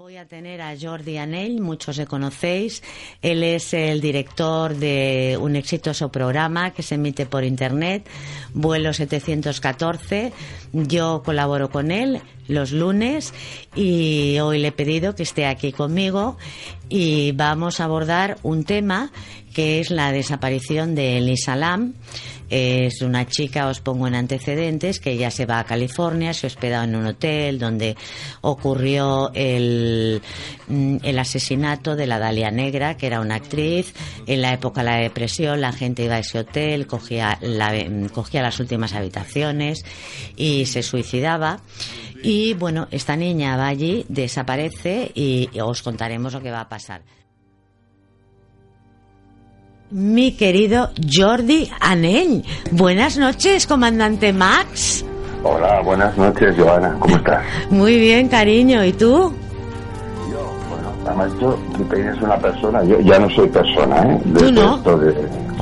Voy a tener a Jordi Anell, muchos le conocéis. Él es el director de un exitoso programa que se emite por internet, Vuelo 714. Yo colaboro con él los lunes y hoy le he pedido que esté aquí conmigo y vamos a abordar un tema que es la desaparición de Elisa Lam es una chica, os pongo en antecedentes, que ella se va a California, se hospeda en un hotel donde ocurrió el, mm, el asesinato de la Dalia Negra, que era una actriz. En la época de la depresión, la gente iba a ese hotel, cogía, la, mm, cogía las últimas habitaciones y se suicidaba. Y bueno, esta niña va allí, desaparece y os contaremos lo que va a pasar mi querido Jordi Anell. Buenas noches, comandante Max. Hola, buenas noches, Joana. ¿Cómo estás? Muy bien, cariño. ¿Y tú? Yo, bueno, además yo, que eres una persona, yo ya no soy persona, ¿eh? ¿Tú no? esto de,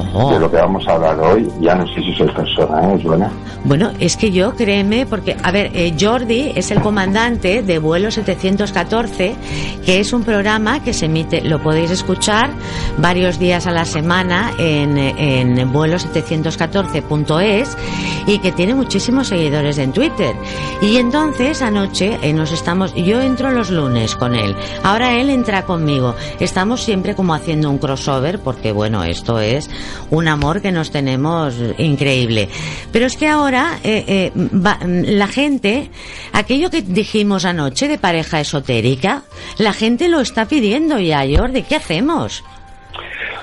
de lo que vamos a hablar hoy, ya no sé si soy persona, ¿eh, Joana? Bueno, es que yo, créeme, porque, a ver, eh, Jordi es el comandante de vuelo 714, que es un programa que se emite, lo podéis escuchar varios días a la semana en, en vuelo 714.es y que tiene muchísimos seguidores en Twitter. Y entonces, anoche, eh, nos estamos, yo entro los lunes con él, ahora él entra conmigo. Estamos siempre como haciendo un crossover, porque bueno, esto es un amor que nos tenemos increíble. Pero es que ahora eh, eh, va- la gente, aquello que dijimos anoche de pareja esotérica, la gente lo está pidiendo ya, Jordi. ¿Qué hacemos?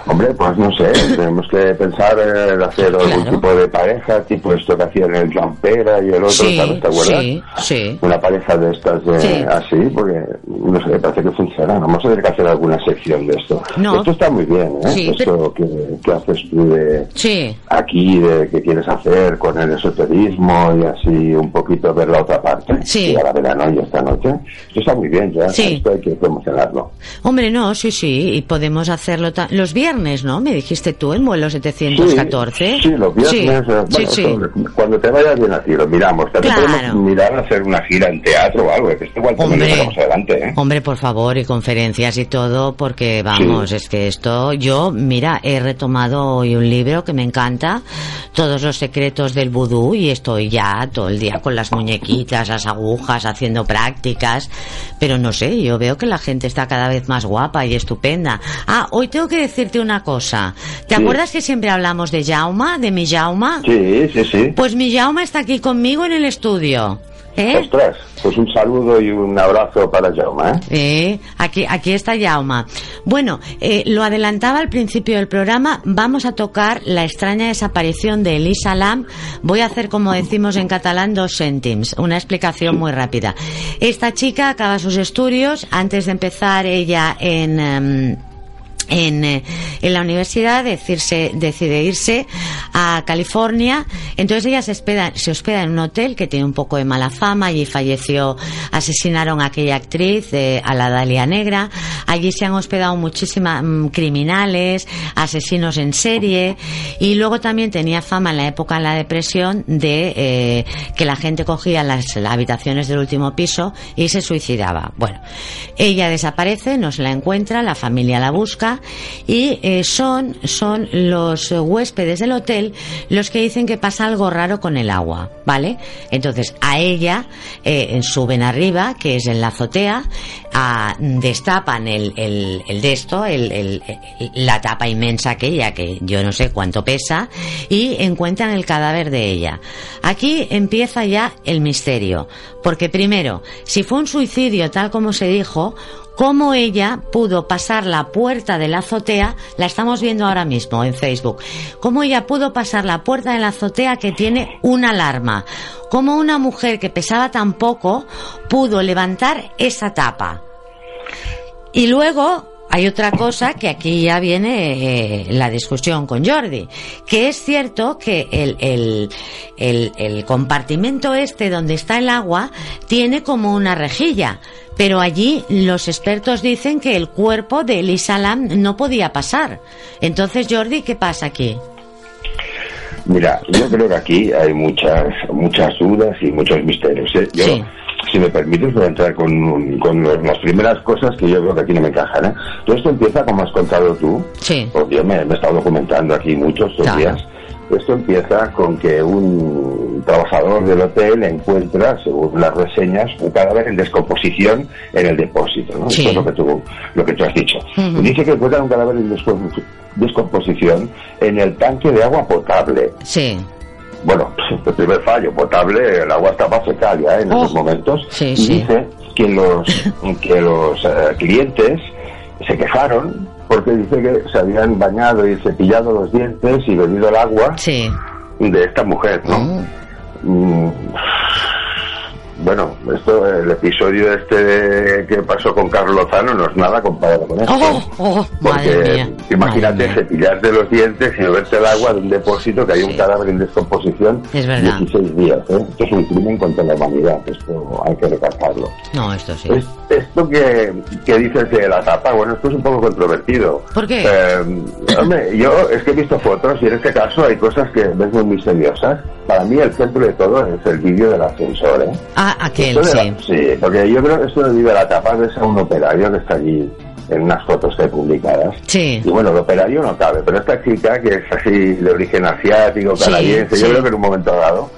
Hombre, pues no sé, tenemos que pensar en hacer algún Claro. tipo de pareja, tipo esto que hacían el Campera y el otro, Sí, ¿sabes? ¿Te acuerdas? sí, sí. Una pareja de estas de, Sí. así, porque no sé, parece que funciona. Vamos a tener que hacer alguna sección de esto. No. Esto está muy bien, ¿eh? Sí, esto que, que haces tú de Sí. aquí, de que quieres hacer con el esoterismo y así un poquito ver la otra parte. Sí. Y ahora verano y esta noche. Esto está muy bien, ya. Sí. Esto hay que promocionarlo. Hombre, no, sí, sí, y podemos hacerlo los viernes, ¿no? Me dijiste tú en vuelo 714. Sí, sí, los viernes. Sí, eh, bueno, sí, sobre- Cuando te vaya bien así, lo miramos. También Claro. podemos mirar a hacer una gira en teatro o algo, que esto igual lo Hombre. sacamos adelante, ¿eh? Hombre, por favor, y conferencias y todo, porque vamos, es que esto, yo, mira, he retomado hoy un libro que me encanta, Todos los secretos del vudú, y estoy ya todo el día con las muñequitas, las agujas, haciendo prácticas, pero no sé, yo veo que la gente está cada vez más guapa y estupenda. Ah, hoy tengo que decirte una cosa. ¿Te Sí. acuerdas que siempre hablamos de Jauma, de mi Jauma? Sí, sí, sí. Pues mi Jauma está aquí conmigo en el estudio. ¿Eh? Ostras, pues un saludo y un abrazo para Jaume, ¿eh? Eh, aquí, aquí está Jauma. Bueno, eh, lo adelantaba al principio del programa. Vamos a tocar la extraña desaparición de Elisa Lam. Voy a hacer, como decimos en catalán, dos céntims. Una explicación muy rápida. Esta chica acaba sus estudios. Antes de empezar ella en... em, en, eh, en la universidad decirse, decide irse a California. Entonces ella se hospeda, se hospeda en un hotel que tiene un poco de mala fama allí falleció asesinaron a aquella actriz eh, a la Dalia Negra allí se han hospedado muchísimas mm, criminales asesinos en serie y luego también tenía fama en la época de la depresión de eh, que la gente cogía las, habitaciones del último piso y se suicidaba bueno ella desaparece no se la encuentra la familia la busca y eh, son, son los huéspedes del hotel los que dicen que pasa algo raro con el agua, ¿vale? Entonces a ella eh, suben arriba, que es en la azotea, a- destapan el, el, el de esto, el, la tapa inmensa aquella que yo no sé cuánto pesa, y encuentran el cadáver de ella. Aquí empieza ya el misterio, porque primero, si fue un suicidio tal como se dijo, cómo ella pudo pasar la puerta de la azotea, la estamos viendo ahora mismo en Facebook, cómo ella pudo pasar la puerta de la azotea que tiene una alarma, cómo una mujer que pesaba tan poco pudo levantar esa tapa. Y luego hay otra cosa que aquí ya viene eh, la discusión con Jordi, que es cierto que el, el, el, el compartimento este donde está el agua tiene como una rejilla, pero allí los expertos dicen que el cuerpo de Elisa Lam no podía pasar. Entonces, Jordi, ¿qué pasa aquí? Mira, yo creo que aquí hay muchas muchas dudas y muchos misterios. ¿eh? Yo, Sí. Si me permites, voy a entrar con, con las primeras cosas que yo creo que aquí no me encajan. ¿eh? Todo esto empieza, como has contado tú, Sí. porque yo me, me he estado documentando aquí muchos estos Claro. días. Esto empieza con que un trabajador del hotel encuentra, según las reseñas, un cadáver en descomposición en el depósito. ¿no? Sí. Esto es lo que tú, lo que tú has dicho. Ujú. Dice que encuentra un cadáver en descom- descomposición en el tanque de agua potable. Sí. Bueno, el primer fallo, potable, el agua estaba fecal ya en Oh. esos momentos. Sí, y sí. dice que los, que los eh, clientes se quejaron porque dice que se habían bañado y cepillado los dientes y bebido el agua Sí. de esta mujer, ¿no? Mm. Mm, Bueno, esto, el episodio este de- que pasó con Carlos Lozano no es nada comparado con esto. Oh, oh, Porque mía. imagínate cepillarte los dientes y beberte el agua de un depósito que hay un cadáver en descomposición Es verdad. 16 días. ¿eh? Esto es un crimen contra la humanidad, esto hay que recalcarlo. No, esto sí. Es- esto que, que dices de la tapa, bueno, esto es un poco controvertido. ¿Por qué? Eh, hombre, yo es que he visto fotos y en este caso hay cosas que ves muy misteriosas. Para mí el centro de todo es el vídeo del ascensor, ¿eh? Ah, aquel, de sí. la- sí, porque yo creo que esto de la tapa ves a un operario que está allí en unas fotos que publicadas. Sí. Y bueno, el operario no cabe, pero esta chica que es así de origen asiático, canadiense, sí. yo creo que en un momento dado,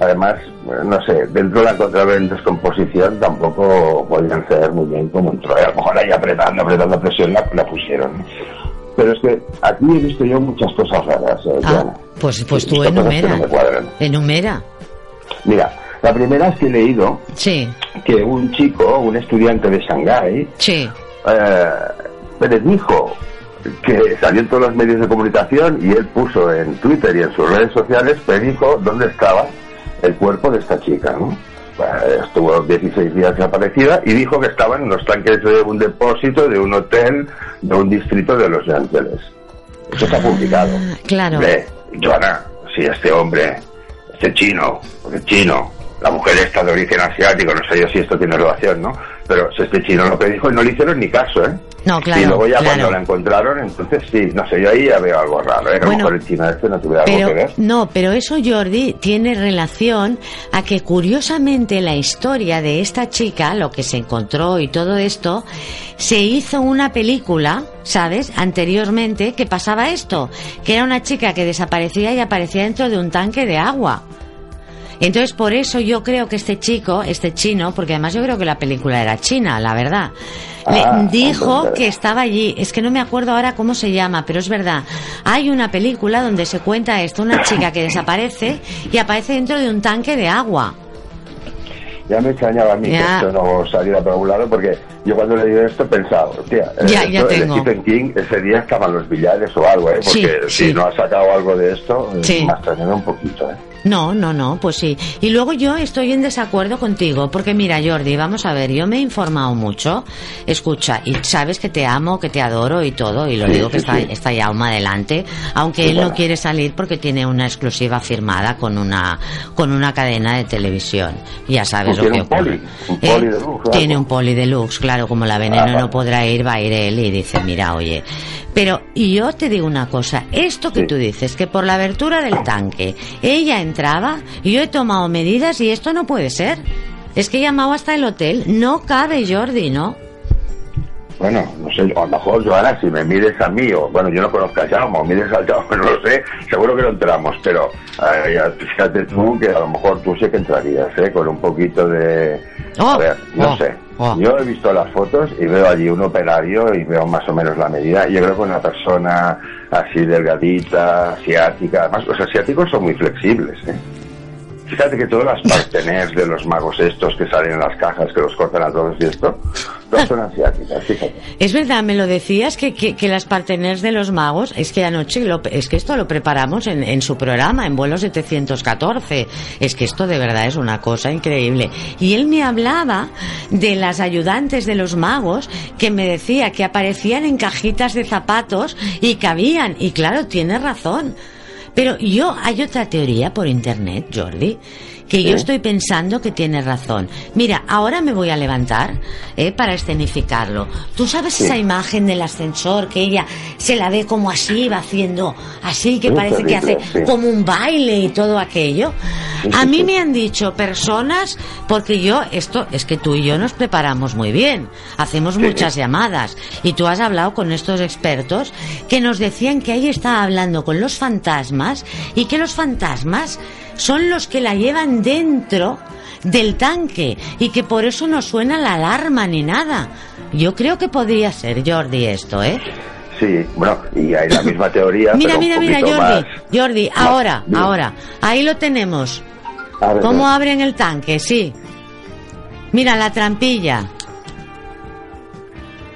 además, no sé, dentro de la encontraba en descomposición tampoco podían ser muy bien como entró. A lo mejor ahí apretando, apretando presión la, la pusieron. Pero es que aquí he visto yo muchas cosas raras, eh, Ah, pues, pues tú enumera. no. Enumera. Mira, la primera es que he leído Sí, que un chico, un estudiante de Shanghái, sí. eh, predijo que salió en todos los medios de comunicación y él puso en Twitter y en sus redes sociales, predijo dónde estaba el cuerpo de esta chica, ¿no? Eh, Estuvo 16 días desaparecida y dijo que estaba en los tanques de un depósito de un hotel de un distrito de Los Ángeles. Eso está publicado. Ah, claro. Hombre, Joana, si este hombre, este chino, porque chino, la mujer esta de origen asiático, no sé yo si esto tiene relación, ¿no? Pero si este chino lo predijo y no le hicieron ni caso, ¿eh? No, claro, Y luego ya claro. cuando la encontraron, entonces sí, no sé, yo ahí ya veo algo raro, ¿eh? Que a lo Bueno, mejor el chino este no tuviera algo que Pero ver. no, pero eso Jordi tiene relación a que curiosamente la historia de esta chica, lo que se encontró y todo esto, se hizo una película, ¿sabes? Anteriormente que pasaba esto, que era una chica que desaparecía y aparecía dentro de un tanque de agua. Entonces, por eso yo creo que este chico, este chino, porque además yo creo que la película era china, la verdad, le Ah, dijo entonces- que estaba allí. Es que no me acuerdo ahora cómo se llama, pero es verdad. Hay una película donde se cuenta esto, una chica que desaparece y aparece dentro de un tanque de agua. Ya me extrañaba a mí Ya. que esto no saliera por algún lado porque yo cuando leí esto he pensado, hostia, eh, Ya, ya esto, el tengo. Stephen King ese día estaban los billares o algo, ¿eh? Porque sí. si no ha sacado algo de esto, eh, Sí. me ha extrañado un poquito, ¿eh? No, no, no, pues sí. Y luego yo estoy en desacuerdo contigo, porque mira, Jordi, vamos a ver, yo me he informado mucho, escucha, y sabes que te amo, que te adoro y todo, y lo Sí, digo que sí, está, sí. está Yauma adelante, aunque él no bueno. quiere salir porque tiene una exclusiva firmada con una, con una cadena de televisión. Ya sabes Pues lo tiene que un poli, ocurre. un ¿Eh? poli deluxe o Tiene algo. un poli deluxe, claro, como la veneno Ah, no podrá ir, va a ir él y dice, mira, oye, pero, y yo te digo una cosa, esto que tú dices, que por la abertura del tanque ella entraba, y yo he tomado medidas y esto no puede ser. Es que he llamado hasta el hotel, no cabe Jordi, ¿no? Bueno, no sé, a lo mejor, Joana, si me mires a mí, o bueno, yo no conozco a Jaume, o mires al Jaume, no lo sé, seguro que no entramos, pero eh, fíjate tú que a lo mejor tú sí que entrarías, ¿eh? Con un poquito de... Oh, a ver, no oh, sé. Yo he visto las fotos y veo allí un operario y veo más o menos la medida. Yo creo que una persona así delgadita, asiática, además los asiáticos son muy flexibles, ¿eh? Fíjate que todas las parteners de los magos estos que salen en las cajas, que los cortan a todos y esto, todas son asiáticas, fíjate. Es verdad, me lo decías que, que, que las parteners de los magos, es que anoche, lo- es que esto lo preparamos en, en su programa, en vuelo 714. Es que esto de verdad es una cosa increíble. Y él me hablaba de las ayudantes de los magos que me decía que aparecían en cajitas de zapatos y cabían. Y claro, tiene razón. Pero yo, hay otra teoría por internet, Jordi, que yo estoy pensando que tiene razón. Mira, ahora me voy a levantar ¿eh? para escenificarlo. ¿Tú sabes esa imagen del ascensor que ella se la ve como así, va haciendo así, que parece que hace como un baile y todo aquello? A mí me han dicho personas, porque yo, esto es que tú y yo nos preparamos muy bien, hacemos muchas llamadas y tú has hablado con estos expertos que nos decían que ahí está hablando con los fantasmas y que los fantasmas son los que la llevan dentro del tanque y que por eso no suena la alarma ni nada. Yo creo que podría ser, Jordi, esto, ¿eh? Sí, bueno, y hay la misma teoría. mira, mira, mira, Jordi, Jordi, ahora, ahora, ahí lo tenemos. ¿Cómo abren el tanque? Sí. Mira, la trampilla.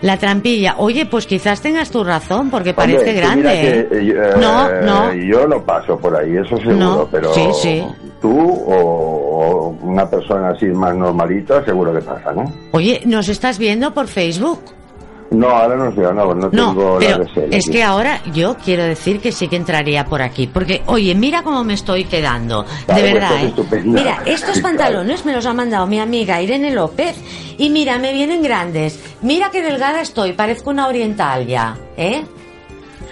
La trampilla. Oye, pues quizás tengas tu razón, porque parece grande. ¿eh? Eh, no, no. Yo lo paso por ahí, eso seguro, pero sí, sí. tú o, una persona así más normalita, seguro que pasa, ¿no? Oye, ¿nos estás viendo por Facebook? No, ahora no sé, no, no tengo pero Es que ahora yo quiero decir que sí que entraría por aquí. Porque, oye, mira cómo me estoy quedando. de pues verdad, ¿eh? Mira, estos pantalones me los ha mandado mi amiga Irene López. Y mira, me vienen grandes. Mira qué delgada estoy, parezco una oriental ya, ¿eh?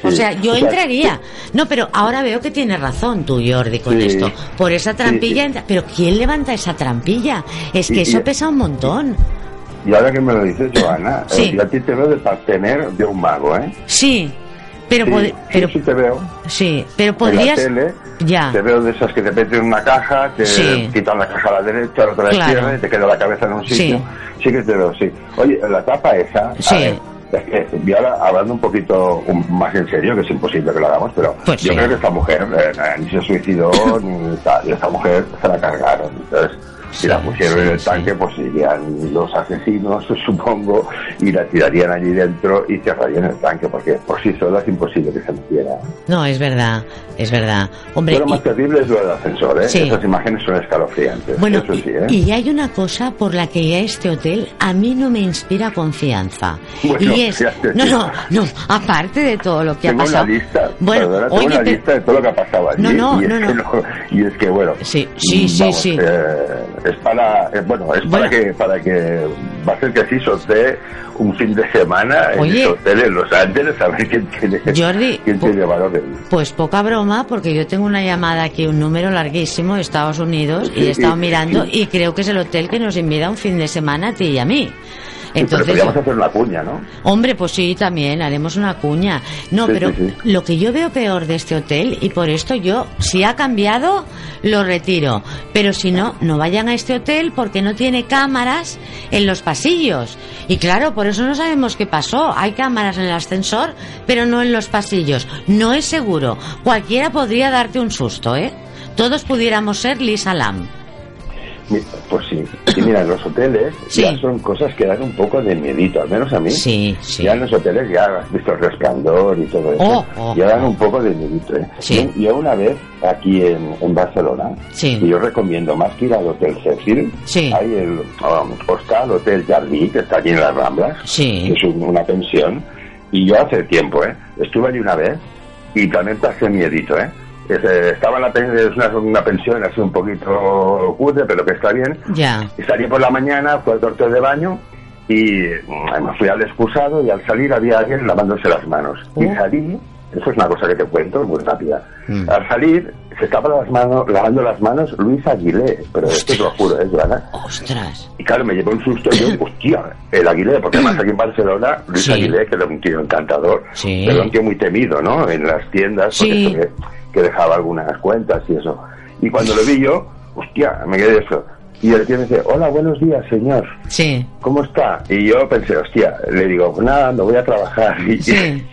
O sea, yo entraría. No, pero ahora veo que tienes razón tú, Jordi, con esto. Por esa trampilla. Pero ¿quién levanta esa trampilla? Es que eso pesa un montón. Y ahora que me lo dices, Joana, eh, yo a ti te veo de partener de un mago, ¿eh? Sí, pero... Sí, pero sí, te veo. Sí, pero podrías... En la tele, ya. Te veo de esas que te meten en una caja, te quitan la caja a la derecha, la otra a la izquierda y te queda la cabeza en un sitio. Sí. que te veo, sí. Oye, la tapa esa... Sí. es que, y ahora hablando un poquito más en serio, que es imposible que lo hagamos, pero pues yo creo que esta mujer eh, ni se suicidó ni tal, y esta mujer se la cargaron. Entonces, si la pusieron en el tanque, pues irían los asesinos, supongo, y la tirarían allí dentro y cerrarían el tanque, porque por sí sola es imposible que se metiera. No, es verdad, es verdad. Hombre, lo más terrible es lo del ascensor, ¿eh? Esas imágenes son escalofriantes. Bueno, ¿eh? y hay una cosa por la que ya este hotel a mí no me inspira confianza. y es, no, no, no, aparte de todo lo que ha pasado. Una lista, bueno, tengo una lista de todo lo que ha pasado allí. No, no, y es no, que no. Y es que, bueno. Sí, sí, sí, sí. Eh, es para, eh, bueno, es para que, para que va a ser que así sortee un fin de semana en el hotel en Los Ángeles a ver quién tiene, Jordi, quién tiene valor. Pues poca broma, porque yo tengo una llamada aquí, un número larguísimo de Estados Unidos, y he estado mirando, y creo que es el hotel que nos invita un fin de semana a ti y a mí. Entonces, pero podríamos hacer una cuña, ¿no? Hombre, pues sí, también haremos una cuña. No, pero lo que yo veo peor de este hotel, y por esto yo, si ha cambiado, lo retiro. Pero si no, no vayan a este hotel porque no tiene cámaras en los pasillos. Y claro, por eso no sabemos qué pasó. Hay cámaras en el ascensor, pero no en los pasillos. No es seguro. Cualquiera podría darte un susto, ¿eh? Todos pudiéramos ser Lisa Lam. Pues sí. Y mira, los hoteles ya son cosas que dan un poco de miedito, al menos a mí. Sí, sí. Ya en los hoteles ya has visto el resplandor y todo eso. Oh, oh, ya dan un poco de miedito. ¿eh? Sí. Yo, una vez aquí en, en Barcelona, sí. y yo recomiendo más que ir al Hotel Cecil, sí. hay el, vamos, está el Hotel Jardí, que está aquí en las Ramblas, sí. que es una pensión, y yo hace tiempo, ¿eh? Estuve allí una vez y también pasé miedito, ¿eh? Estaba en la es una, una, pensión así un poquito cutre, pero que está bien. Ya. Y salí por la mañana, fue al torteo de baño y mm, me fui al excusado y al salir había alguien lavándose las manos. Y uh. salí, eso es una cosa que te cuento, muy rápida. Mm. Al salir, se estaba las manos, lavando las manos Luis Aguilé, pero esto te lo juro, es verdad. ¡Ostras! Y claro, me llevó un susto yo, hostia, el Aguilé, porque además aquí en Barcelona, Luis Aguilé, que era un tío encantador, pero un tío muy temido, ¿no? En las tiendas, porque que dejaba algunas cuentas y eso. Y cuando lo vi yo, hostia, me quedé eso. Y el tío me dice, hola, buenos días, señor. Sí. ¿Cómo está? Y yo pensé, hostia, le digo, pues nada, me voy a trabajar. Y, sí.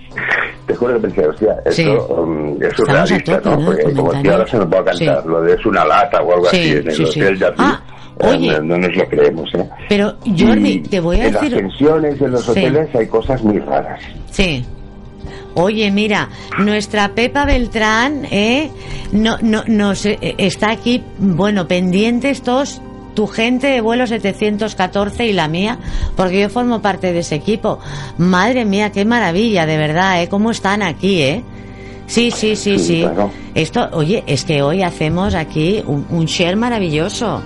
te juro que pensé, hostia, esto sí. um, es surrealista, ¿no? Porque como si ahora se nos puede cantar lo de es una lata o algo así en el hotel de ah, Oye, no, nos lo creemos, ¿eh? Pero, Jordi, te voy a en decir... En las pensiones, en los hoteles, hay cosas muy raras. Sí. Oye, mira, nuestra Pepa Beltrán, ¿eh? No, no, nos eh, está aquí, bueno, pendientes todos tu gente de vuelo 714 y la mía, porque yo formo parte de ese equipo. Madre mía, qué maravilla, de verdad, ¿eh? ¿Cómo están aquí, eh? Sí, sí, sí, sí. Esto, oye, es que hoy hacemos aquí un, un share maravilloso.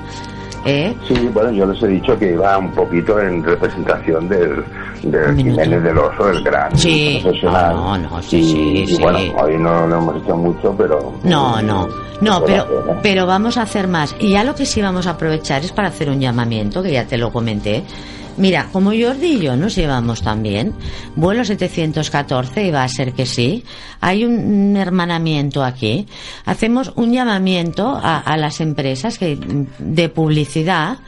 ¿Eh? Sí, bueno, yo les he dicho que iba un poquito en representación del, del Jiménez del Oso, el gran sí. profesional. No, no, sí, sí, y, bueno, hoy no lo hemos hecho mucho, pero... No, no, no, pero, ¿eh? pero vamos a hacer más. Y ya lo que sí vamos a aprovechar es para hacer un llamamiento, que ya te lo comenté, Mira, como Jordi y yo nos llevamos también, vuelo 714 y va a ser que sí, hay un, hermanamiento aquí, hacemos un llamamiento a, a las empresas que, de publicidad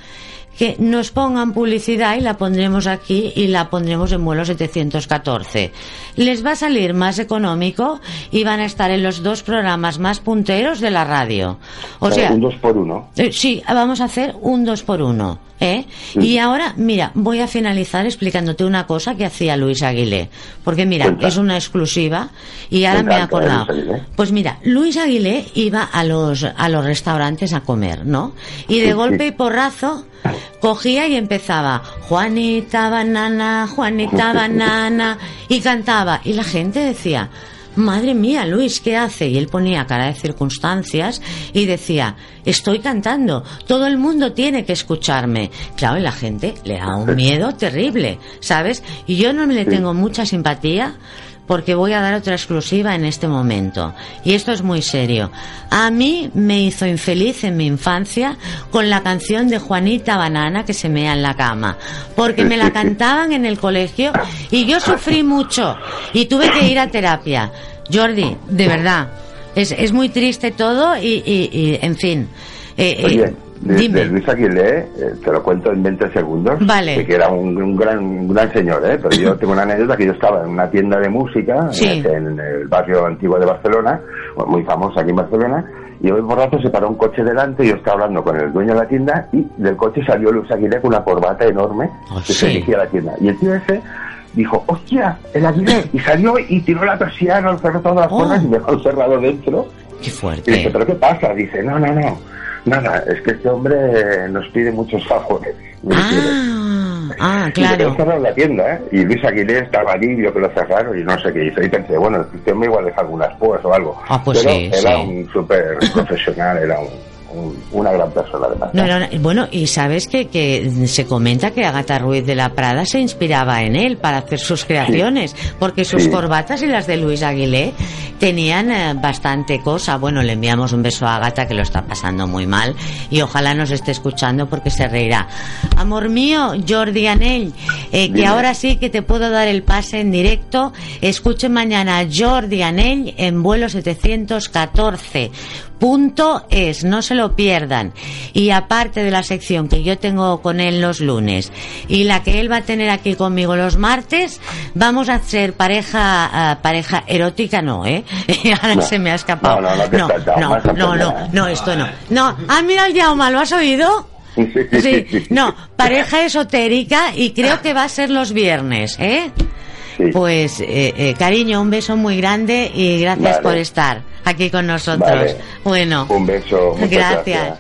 que nos pongan publicidad y la pondremos aquí y la pondremos en vuelo 714. Les va a salir más económico y van a estar en los dos programas más punteros de la radio. O sea, un dos por uno. Eh, sí, vamos a hacer un dos por uno. ¿eh? Y ahora, mira, voy a finalizar explicándote una cosa que hacía Luis Aguilé. Porque mira, es una exclusiva y ahora me he acordado. Pues mira, Luis Aguilé iba a los, a los restaurantes a comer, ¿no? Y de golpe y porrazo cogía y empezaba Juanita banana, Juanita banana y cantaba y la gente decía Madre mía, Luis, ¿qué hace? Y él ponía cara de circunstancias y decía, estoy cantando, todo el mundo tiene que escucharme. Claro, y la gente le da un miedo terrible, ¿sabes? Y yo no le tengo mucha simpatía porque voy a dar otra exclusiva en este momento. Y esto es muy serio. A mí me hizo infeliz en mi infancia con la canción de Juanita Banana que se mea en la cama, porque me la cantaban en el colegio y yo sufrí mucho y tuve que ir a terapia. Jordi, de verdad, es, es muy triste todo y, y, en fin. Eh, eh de, Luis Aguilé, eh, te lo cuento en 20 segundos, vale. que era un, gran, gran señor, ¿eh? pero yo tengo una anécdota que yo estaba en una tienda de música en, el barrio antiguo de Barcelona, muy famosa aquí en Barcelona, y hoy por rato se paró un coche delante y yo estaba hablando con el dueño de la tienda y del coche salió Luis Aguilé con una corbata enorme oh, que se dirigía a la tienda. Y el tío ese dijo, hostia, el Aguilé, y salió y tiró la persiana, cerró todas las puertas oh. y me dejó cerrado dentro. Qué fuerte. Y dije, ¿pero qué pasa? Dice, no, no, no Nada, es que este hombre nos pide muchos favores. Ah, ah, claro. Y cerraron la tienda, ¿eh? Y Luis Aguilé estaba allí, vio que lo cerraron y no sé qué hizo. Y pensé, bueno, este hombre igual deja algunas púas o algo. Ah, pues Pero sí, era un súper profesional, era un una gran persona además. bueno, y sabes que, que se comenta que Agatha Ruiz de la Prada se inspiraba en él para hacer sus creaciones, porque sus corbatas y las de Luis Aguilé tenían eh, bastante cosa. Bueno, le enviamos un beso a Agatha que lo está pasando muy mal y ojalá nos esté escuchando porque se reirá. Amor mío, Jordi Anell, eh, que ahora sí que te puedo dar el pase en directo. Escuche mañana a Jordi Anell en vuelo 714 punto es, no se lo pierdan. Y aparte de la sección que yo tengo con él los lunes y la que él va a tener aquí conmigo los martes, vamos a hacer pareja ah, pareja erótica, no, ¿eh? Ahora se me ha escapado. No, no, no, no, no, esto no. No, ah, mira el Yauma, ¿lo has oído? Sí, no, pareja esotérica y creo que va a ser los viernes, ¿eh? Pues, eh, eh, cariño, un beso muy grande y gracias por estar aquí con nosotros. Bueno, un beso. gracias.